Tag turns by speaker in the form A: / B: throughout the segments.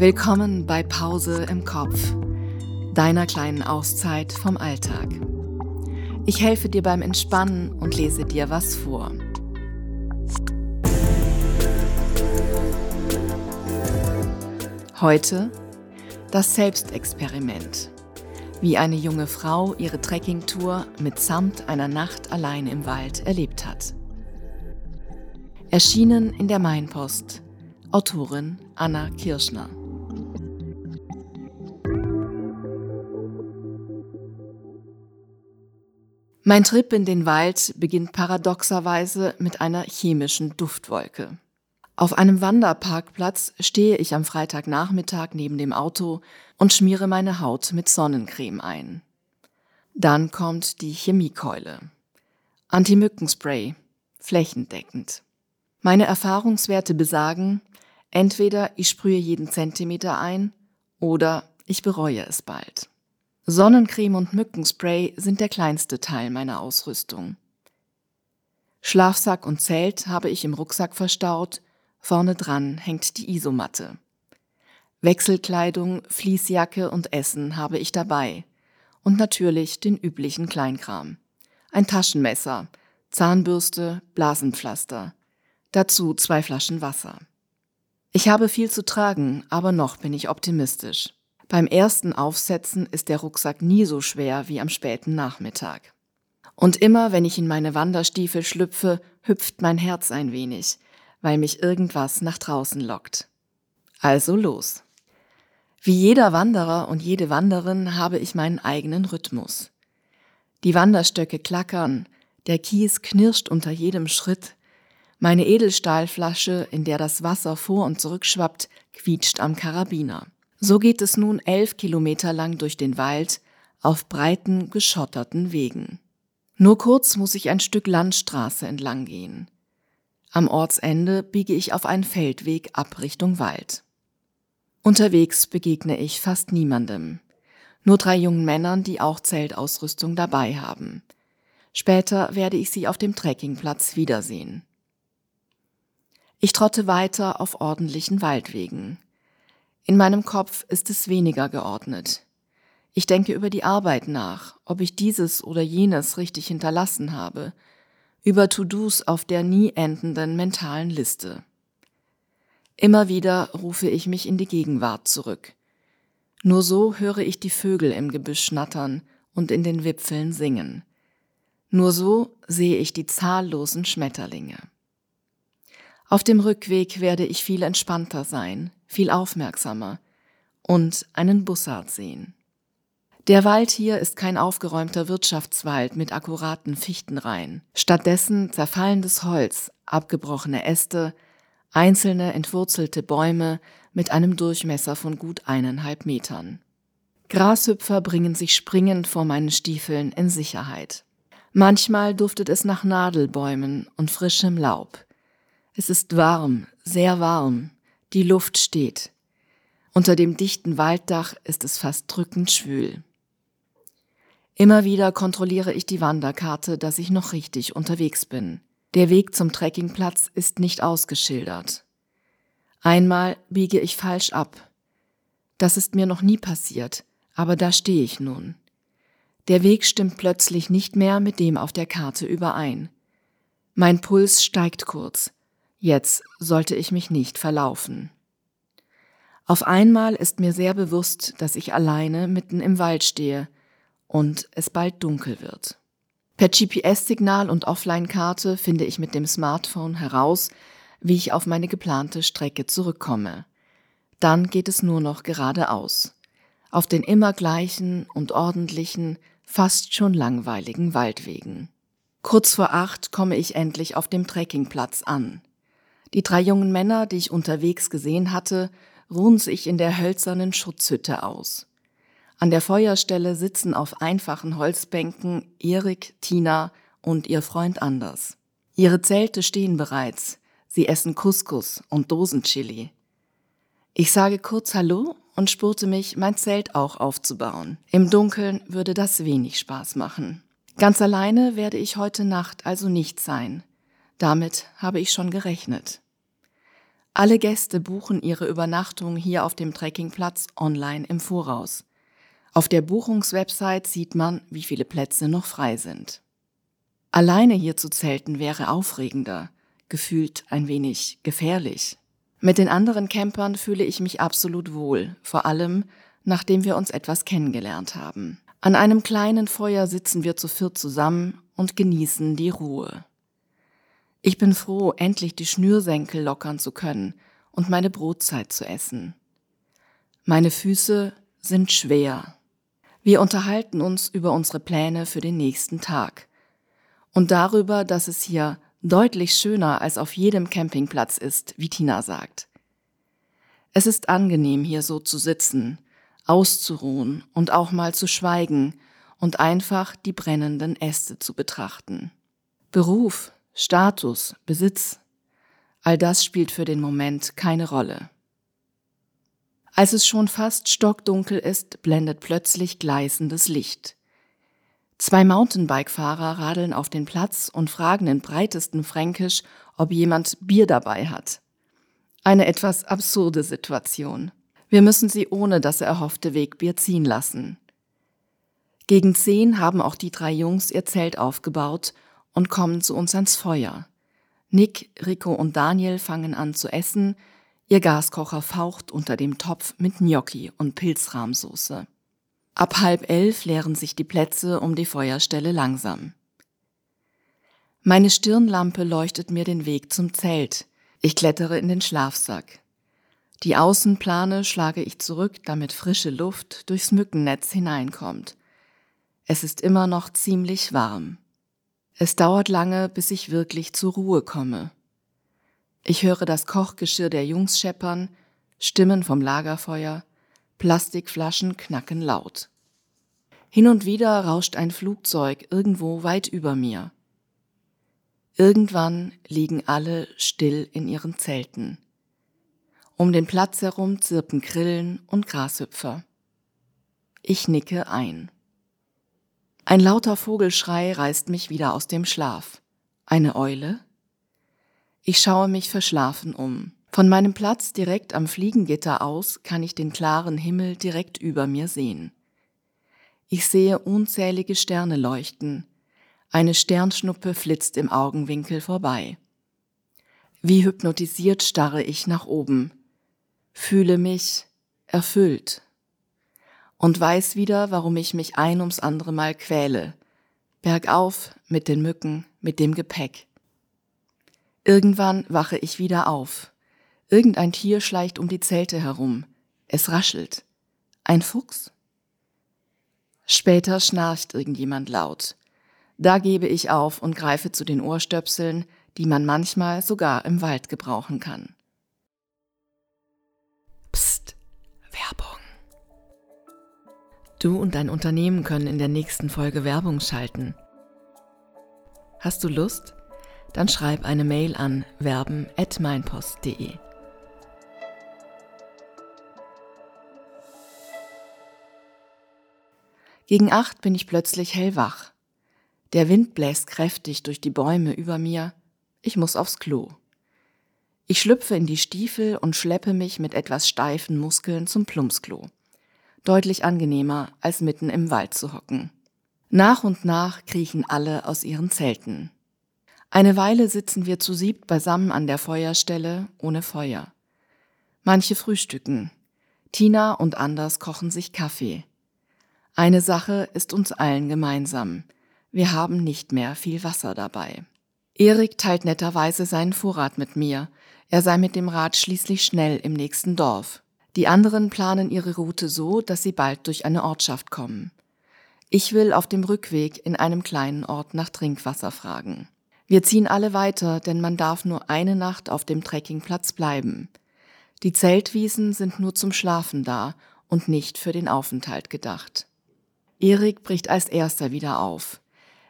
A: Willkommen bei Pause im Kopf, deiner kleinen Auszeit vom Alltag. Ich helfe dir beim Entspannen und lese dir was vor. Heute das Selbstexperiment. Wie eine junge Frau ihre Trekkingtour mitsamt einer Nacht allein im Wald erlebt hat. Erschienen in der Mainpost. Autorin Anna Kirschner. Mein Trip in den Wald beginnt paradoxerweise mit einer chemischen Duftwolke. Auf einem Wanderparkplatz stehe ich am Freitagnachmittag neben dem Auto und schmiere meine Haut mit Sonnencreme ein. Dann kommt die Chemiekeule. Anti-Mückenspray, flächendeckend. Meine Erfahrungswerte besagen, entweder ich sprühe jeden Zentimeter ein oder ich bereue es bald. Sonnencreme und Mückenspray sind der kleinste Teil meiner Ausrüstung. Schlafsack und Zelt habe ich im Rucksack verstaut, vorne dran hängt die Isomatte. Wechselkleidung, Fließjacke und Essen habe ich dabei und natürlich den üblichen Kleinkram. Ein Taschenmesser, Zahnbürste, Blasenpflaster, dazu zwei Flaschen Wasser. Ich habe viel zu tragen, aber noch bin ich optimistisch. Beim ersten Aufsetzen ist der Rucksack nie so schwer wie am späten Nachmittag. Und immer, wenn ich in meine Wanderstiefel schlüpfe, hüpft mein Herz ein wenig, weil mich irgendwas nach draußen lockt. Also los. Wie jeder Wanderer und jede Wanderin habe ich meinen eigenen Rhythmus. Die Wanderstöcke klackern, der Kies knirscht unter jedem Schritt, meine Edelstahlflasche, in der das Wasser vor und zurück schwappt, quietscht am Karabiner. So geht es nun elf Kilometer lang durch den Wald auf breiten, geschotterten Wegen. Nur kurz muss ich ein Stück Landstraße entlang gehen. Am Ortsende biege ich auf einen Feldweg ab Richtung Wald. Unterwegs begegne ich fast niemandem. Nur drei jungen Männern, die auch Zeltausrüstung dabei haben. Später werde ich sie auf dem Trekkingplatz wiedersehen. Ich trotte weiter auf ordentlichen Waldwegen. In meinem Kopf ist es weniger geordnet. Ich denke über die Arbeit nach, ob ich dieses oder jenes richtig hinterlassen habe, über To-Dos auf der nie endenden mentalen Liste. Immer wieder rufe ich mich in die Gegenwart zurück. Nur so höre ich die Vögel im Gebüsch schnattern und in den Wipfeln singen. Nur so sehe ich die zahllosen Schmetterlinge. Auf dem Rückweg werde ich viel entspannter sein, viel aufmerksamer und einen Bussard sehen. Der Wald hier ist kein aufgeräumter Wirtschaftswald mit akkuraten Fichtenreihen. Stattdessen zerfallendes Holz, abgebrochene Äste, einzelne entwurzelte Bäume mit einem Durchmesser von gut eineinhalb Metern. Grashüpfer bringen sich springend vor meinen Stiefeln in Sicherheit. Manchmal duftet es nach Nadelbäumen und frischem Laub. Es ist warm, sehr warm, die Luft steht. Unter dem dichten Walddach ist es fast drückend schwül. Immer wieder kontrolliere ich die Wanderkarte, dass ich noch richtig unterwegs bin. Der Weg zum Trekkingplatz ist nicht ausgeschildert. Einmal biege ich falsch ab. Das ist mir noch nie passiert, aber da stehe ich nun. Der Weg stimmt plötzlich nicht mehr mit dem auf der Karte überein. Mein Puls steigt kurz. Jetzt sollte ich mich nicht verlaufen. Auf einmal ist mir sehr bewusst, dass ich alleine mitten im Wald stehe und es bald dunkel wird. Per GPS-Signal und Offline-Karte finde ich mit dem Smartphone heraus, wie ich auf meine geplante Strecke zurückkomme. Dann geht es nur noch geradeaus. Auf den immer gleichen und ordentlichen, fast schon langweiligen Waldwegen. Kurz vor acht komme ich endlich auf dem Trekkingplatz an. Die drei jungen Männer, die ich unterwegs gesehen hatte, ruhen sich in der hölzernen Schutzhütte aus. An der Feuerstelle sitzen auf einfachen Holzbänken Erik, Tina und ihr Freund Anders. Ihre Zelte stehen bereits. Sie essen Couscous und Dosenchili. Ich sage kurz Hallo und spurte mich, mein Zelt auch aufzubauen. Im Dunkeln würde das wenig Spaß machen. Ganz alleine werde ich heute Nacht also nicht sein. Damit habe ich schon gerechnet. Alle Gäste buchen ihre Übernachtung hier auf dem Trekkingplatz online im Voraus. Auf der Buchungswebsite sieht man, wie viele Plätze noch frei sind. Alleine hier zu zelten wäre aufregender, gefühlt ein wenig gefährlich. Mit den anderen Campern fühle ich mich absolut wohl, vor allem nachdem wir uns etwas kennengelernt haben. An einem kleinen Feuer sitzen wir zu viert zusammen und genießen die Ruhe. Ich bin froh, endlich die Schnürsenkel lockern zu können und meine Brotzeit zu essen. Meine Füße sind schwer. Wir unterhalten uns über unsere Pläne für den nächsten Tag und darüber, dass es hier deutlich schöner als auf jedem Campingplatz ist, wie Tina sagt. Es ist angenehm, hier so zu sitzen, auszuruhen und auch mal zu schweigen und einfach die brennenden Äste zu betrachten. Beruf, Status, Besitz, all das spielt für den Moment keine Rolle. Als es schon fast stockdunkel ist, blendet plötzlich gleißendes Licht. Zwei Mountainbike-Fahrer radeln auf den Platz und fragen in breitesten Fränkisch, ob jemand Bier dabei hat. Eine etwas absurde Situation. Wir müssen sie ohne das erhoffte Wegbier ziehen lassen. Gegen zehn haben auch die drei Jungs ihr Zelt aufgebaut und kommen zu uns ans Feuer. Nick, Rico und Daniel fangen an zu essen, ihr Gaskocher faucht unter dem Topf mit Gnocchi und Pilzrahmsoße. Ab halb elf leeren sich die Plätze um die Feuerstelle langsam. Meine Stirnlampe leuchtet mir den Weg zum Zelt. Ich klettere in den Schlafsack. Die Außenplane schlage ich zurück, damit frische Luft durchs Mückennetz hineinkommt. Es ist immer noch ziemlich warm. Es dauert lange, bis ich wirklich zur Ruhe komme. Ich höre das Kochgeschirr der Jungs scheppern, Stimmen vom Lagerfeuer, Plastikflaschen knacken laut. Hin und wieder rauscht ein Flugzeug irgendwo weit über mir. Irgendwann liegen alle still in ihren Zelten. Um den Platz herum zirpen Grillen und Grashüpfer. Ich nicke ein. Ein lauter Vogelschrei reißt mich wieder aus dem Schlaf. Eine Eule? Ich schaue mich verschlafen um. Von meinem Platz direkt am Fliegengitter aus kann ich den klaren Himmel direkt über mir sehen. Ich sehe unzählige Sterne leuchten. Eine Sternschnuppe flitzt im Augenwinkel vorbei. Wie hypnotisiert starre ich nach oben, fühle mich erfüllt und weiß wieder, warum ich mich ein ums andere Mal quäle. Bergauf, mit den Mücken, mit dem Gepäck. Irgendwann wache ich wieder auf. Irgendein Tier schleicht um die Zelte herum. Es raschelt. Ein Fuchs? Später schnarcht irgendjemand laut. Da gebe ich auf und greife zu den Ohrstöpseln, die man manchmal sogar im Wald gebrauchen kann. Psst, Werbung. Du und dein Unternehmen können in der nächsten Folge Werbung schalten. Hast du Lust? Dann schreib eine Mail an werben@meinpost.de. Gegen acht bin ich plötzlich hellwach. Der Wind bläst kräftig durch die Bäume über mir. Ich muss aufs Klo. Ich schlüpfe in die Stiefel und schleppe mich mit etwas steifen Muskeln zum Plumpsklo deutlich angenehmer, als mitten im Wald zu hocken. Nach und nach kriechen alle aus ihren Zelten. Eine Weile sitzen wir zu siebt beisammen an der Feuerstelle ohne Feuer. Manche frühstücken. Tina und Anders kochen sich Kaffee. Eine Sache ist uns allen gemeinsam. Wir haben nicht mehr viel Wasser dabei. Erik teilt netterweise seinen Vorrat mit mir. Er sei mit dem Rad schließlich schnell im nächsten Dorf. Die anderen planen ihre Route so, dass sie bald durch eine Ortschaft kommen. Ich will auf dem Rückweg in einem kleinen Ort nach Trinkwasser fragen. Wir ziehen alle weiter, denn man darf nur eine Nacht auf dem Trekkingplatz bleiben. Die Zeltwiesen sind nur zum Schlafen da und nicht für den Aufenthalt gedacht. Erik bricht als erster wieder auf.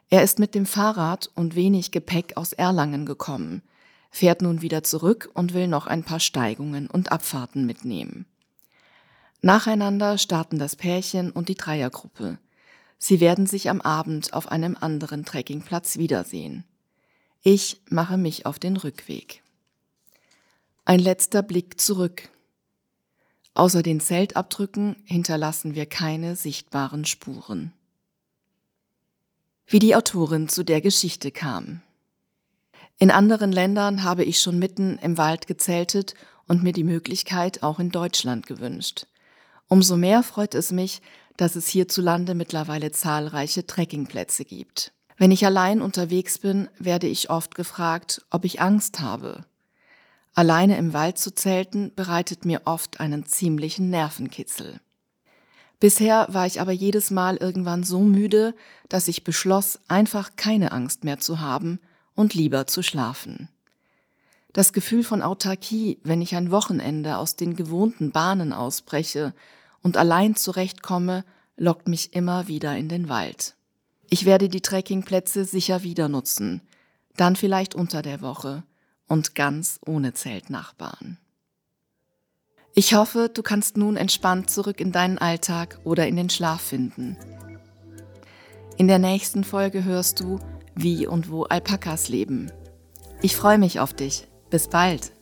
A: Er ist mit dem Fahrrad und wenig Gepäck aus Erlangen gekommen, fährt nun wieder zurück und will noch ein paar Steigungen und Abfahrten mitnehmen. Nacheinander starten das Pärchen und die Dreiergruppe. Sie werden sich am Abend auf einem anderen Trekkingplatz wiedersehen. Ich mache mich auf den Rückweg. Ein letzter Blick zurück. Außer den Zeltabdrücken hinterlassen wir keine sichtbaren Spuren. Wie die Autorin zu der Geschichte kam. In anderen Ländern habe ich schon mitten im Wald gezeltet und mir die Möglichkeit auch in Deutschland gewünscht. Umso mehr freut es mich, dass es hierzulande mittlerweile zahlreiche Trekkingplätze gibt. Wenn ich allein unterwegs bin, werde ich oft gefragt, ob ich Angst habe. Alleine im Wald zu zelten bereitet mir oft einen ziemlichen Nervenkitzel. Bisher war ich aber jedes Mal irgendwann so müde, dass ich beschloss, einfach keine Angst mehr zu haben und lieber zu schlafen. Das Gefühl von Autarkie, wenn ich ein Wochenende aus den gewohnten Bahnen ausbreche und allein zurechtkomme, lockt mich immer wieder in den Wald. Ich werde die Trekkingplätze sicher wieder nutzen, dann vielleicht unter der Woche und ganz ohne Zeltnachbarn. Ich hoffe, du kannst nun entspannt zurück in deinen Alltag oder in den Schlaf finden. In der nächsten Folge hörst du, wie und wo Alpakas leben. Ich freue mich auf dich. Bis bald.